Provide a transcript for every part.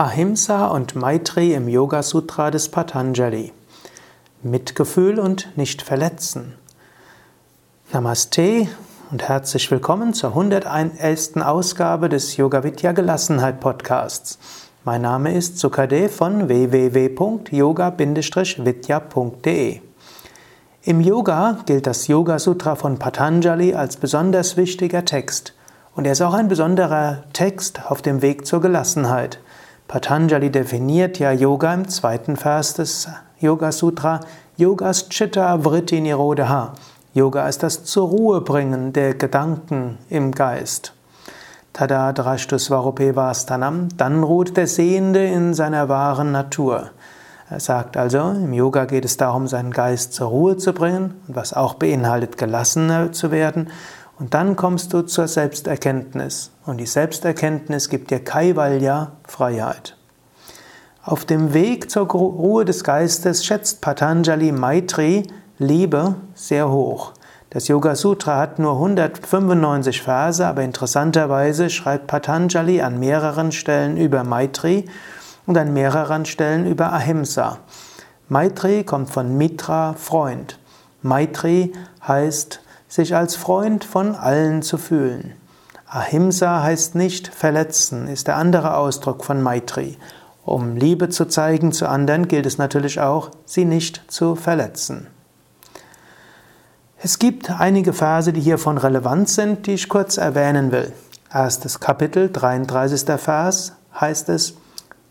Ahimsa und Maitri im Yoga Sutra des Patanjali. Mitgefühl und nicht verletzen. Namaste und herzlich willkommen zur 101. Ausgabe des Yoga Vidya Gelassenheit Podcasts. Mein Name ist Sukade von www.yoga-vidya.de. Im Yoga gilt das Yoga Sutra von Patanjali als besonders wichtiger Text und er ist auch ein besonderer Text auf dem Weg zur Gelassenheit. Patanjali definiert ja Yoga im zweiten Vers des Yoga Sutra. Yogas Chitta Vritti Nirodha. Yoga ist das zur Ruhe bringen der Gedanken im Geist. Tada drashtu svarupe vastanam. Dann ruht der Sehende in seiner wahren Natur. Er sagt also, im Yoga geht es darum, seinen Geist zur Ruhe zu bringen, was auch beinhaltet, gelassener zu werden. Und dann kommst du zur Selbsterkenntnis. Und die Selbsterkenntnis gibt dir Kaivalya, Freiheit. Auf dem Weg zur Ruhe des Geistes schätzt Patanjali Maitri Liebe sehr hoch. Das Yoga Sutra hat nur 195 Verse, aber interessanterweise schreibt Patanjali an mehreren Stellen über Maitri und an mehreren Stellen über Ahimsa. Maitri kommt von Mitra, Freund. Maitri heißt sich als Freund von allen zu fühlen. Ahimsa heißt nicht verletzen, ist der andere Ausdruck von Maitri. Um Liebe zu zeigen zu anderen, gilt es natürlich auch, sie nicht zu verletzen. Es gibt einige Verse, die hier von Relevanz sind, die ich kurz erwähnen will. Erstes Kapitel, 33. Vers, heißt es,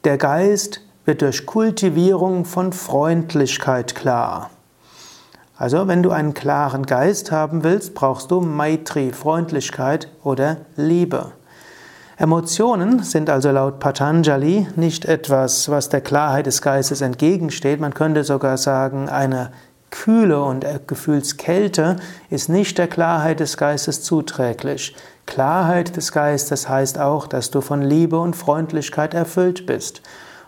der Geist wird durch Kultivierung von Freundlichkeit klar. Also, wenn du einen klaren Geist haben willst, brauchst du Maitri, Freundlichkeit oder Liebe. Emotionen sind also laut Patanjali nicht etwas, was der Klarheit des Geistes entgegensteht. Man könnte sogar sagen, eine Kühle und Gefühlskälte ist nicht der Klarheit des Geistes zuträglich. Klarheit des Geistes heißt auch, dass du von Liebe und Freundlichkeit erfüllt bist.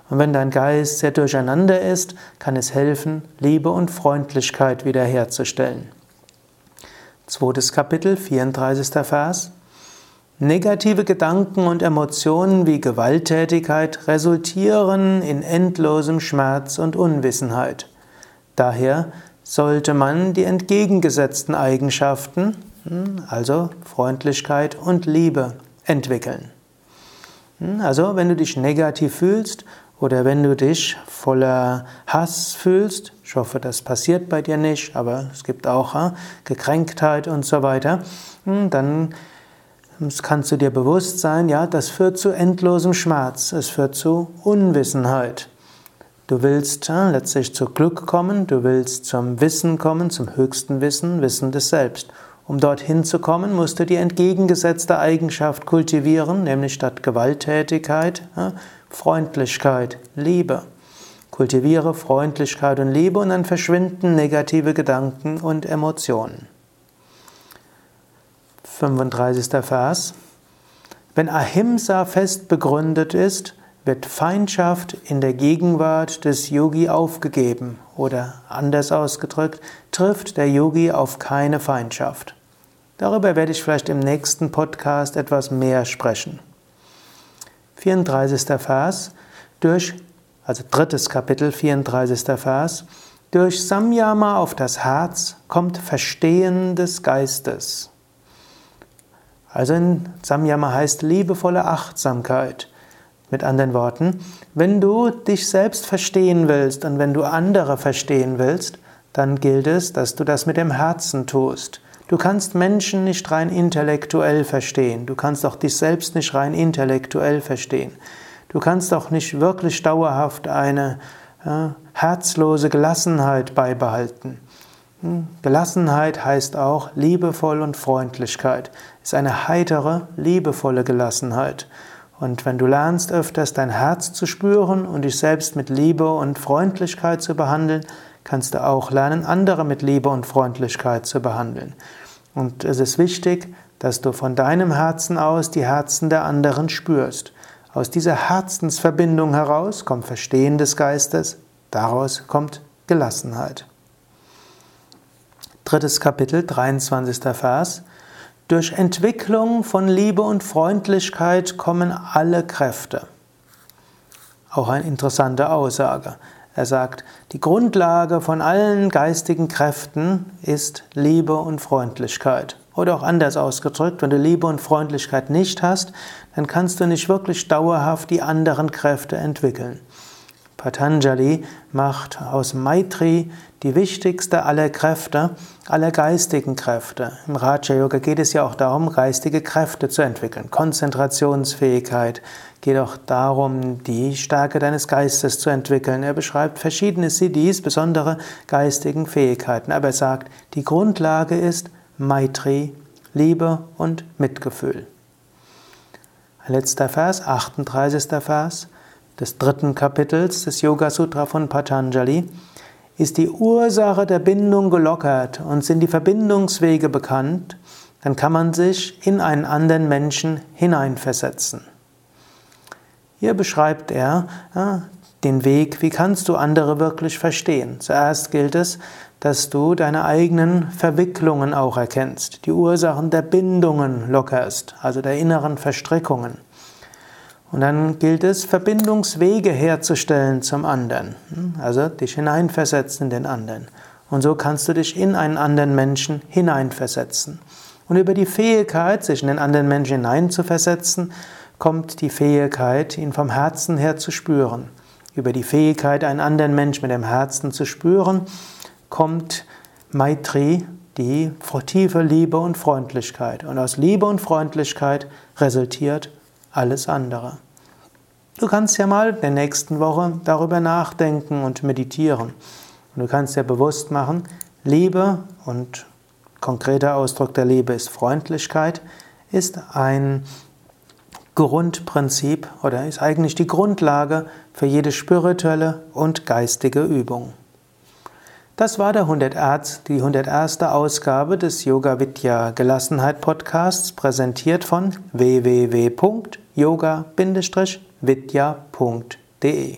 Und wenn dein Geist sehr durcheinander ist, kann es helfen, Liebe und Freundlichkeit wiederherzustellen. Zweites Kapitel, 34. Vers. Negative Gedanken und Emotionen wie Gewalttätigkeit resultieren in endlosem Schmerz und Unwissenheit. Daher sollte man die entgegengesetzten Eigenschaften, hm, also Freundlichkeit und Liebe, entwickeln. Hm, also wenn du dich negativ fühlst oder wenn du dich voller Hass fühlst, ich hoffe, das passiert bei dir nicht, aber es gibt auch äh, Gekränktheit und so weiter, hm, dann kannst du dir bewusst sein, ja, das führt zu endlosem Schmerz, es führt zu Unwissenheit. Du willst äh, letztlich zu Glück kommen, du willst zum Wissen kommen, zum höchsten Wissen, Wissen des Selbst. Um dorthin zu kommen, musst du die entgegengesetzte Eigenschaft kultivieren, nämlich statt Gewalttätigkeit äh, Freundlichkeit, Liebe. Kultiviere Freundlichkeit und Liebe und dann verschwinden negative Gedanken und Emotionen. 35. Vers. Wenn Ahimsa fest begründet ist, wird Feindschaft in der Gegenwart des Yogi aufgegeben oder anders ausgedrückt, trifft der Yogi auf keine Feindschaft. Darüber werde ich vielleicht im nächsten Podcast etwas mehr sprechen. 34. Vers, durch, also drittes Kapitel, 34. Vers, durch Samyama auf das Herz kommt Verstehen des Geistes. Also in Samyama heißt liebevolle Achtsamkeit. Mit anderen Worten, wenn du dich selbst verstehen willst und wenn du andere verstehen willst, dann gilt es, dass du das mit dem Herzen tust. Du kannst Menschen nicht rein intellektuell verstehen. Du kannst auch dich selbst nicht rein intellektuell verstehen. Du kannst auch nicht wirklich dauerhaft eine äh, herzlose Gelassenheit beibehalten. Hm? Gelassenheit heißt auch liebevoll und Freundlichkeit. Ist eine heitere, liebevolle Gelassenheit. Und wenn du lernst öfters dein Herz zu spüren und dich selbst mit Liebe und Freundlichkeit zu behandeln, kannst du auch lernen, andere mit Liebe und Freundlichkeit zu behandeln. Und es ist wichtig, dass du von deinem Herzen aus die Herzen der anderen spürst. Aus dieser Herzensverbindung heraus kommt Verstehen des Geistes, daraus kommt Gelassenheit. Drittes Kapitel, 23. Vers. Durch Entwicklung von Liebe und Freundlichkeit kommen alle Kräfte. Auch eine interessante Aussage. Er sagt, die Grundlage von allen geistigen Kräften ist Liebe und Freundlichkeit. Oder auch anders ausgedrückt, wenn du Liebe und Freundlichkeit nicht hast, dann kannst du nicht wirklich dauerhaft die anderen Kräfte entwickeln. Patanjali macht aus Maitri die wichtigste aller Kräfte, aller geistigen Kräfte. Im Raja Yoga geht es ja auch darum, geistige Kräfte zu entwickeln. Konzentrationsfähigkeit geht auch darum, die Stärke deines Geistes zu entwickeln. Er beschreibt verschiedene Siddhis, besondere geistigen Fähigkeiten. Aber er sagt, die Grundlage ist Maitri, Liebe und Mitgefühl. Letzter Vers, 38. Vers des dritten Kapitels des Yoga Sutra von Patanjali, ist die Ursache der Bindung gelockert und sind die Verbindungswege bekannt, dann kann man sich in einen anderen Menschen hineinversetzen. Hier beschreibt er ja, den Weg, wie kannst du andere wirklich verstehen. Zuerst gilt es, dass du deine eigenen Verwicklungen auch erkennst, die Ursachen der Bindungen lockerst, also der inneren Verstrickungen. Und dann gilt es, Verbindungswege herzustellen zum anderen. Also dich hineinversetzen in den anderen. Und so kannst du dich in einen anderen Menschen hineinversetzen. Und über die Fähigkeit, sich in den anderen Menschen hineinzuversetzen, kommt die Fähigkeit, ihn vom Herzen her zu spüren. Über die Fähigkeit, einen anderen Menschen mit dem Herzen zu spüren, kommt Maitri, die tiefe Liebe und Freundlichkeit. Und aus Liebe und Freundlichkeit resultiert alles andere. Du kannst ja mal in der nächsten Woche darüber nachdenken und meditieren. Und du kannst dir bewusst machen, Liebe und konkreter Ausdruck der Liebe ist Freundlichkeit, ist ein Grundprinzip oder ist eigentlich die Grundlage für jede spirituelle und geistige Übung. Das war der 100, die 101. Ausgabe des Yoga Vidya Gelassenheit Podcasts, präsentiert von www.yoga-vidya.de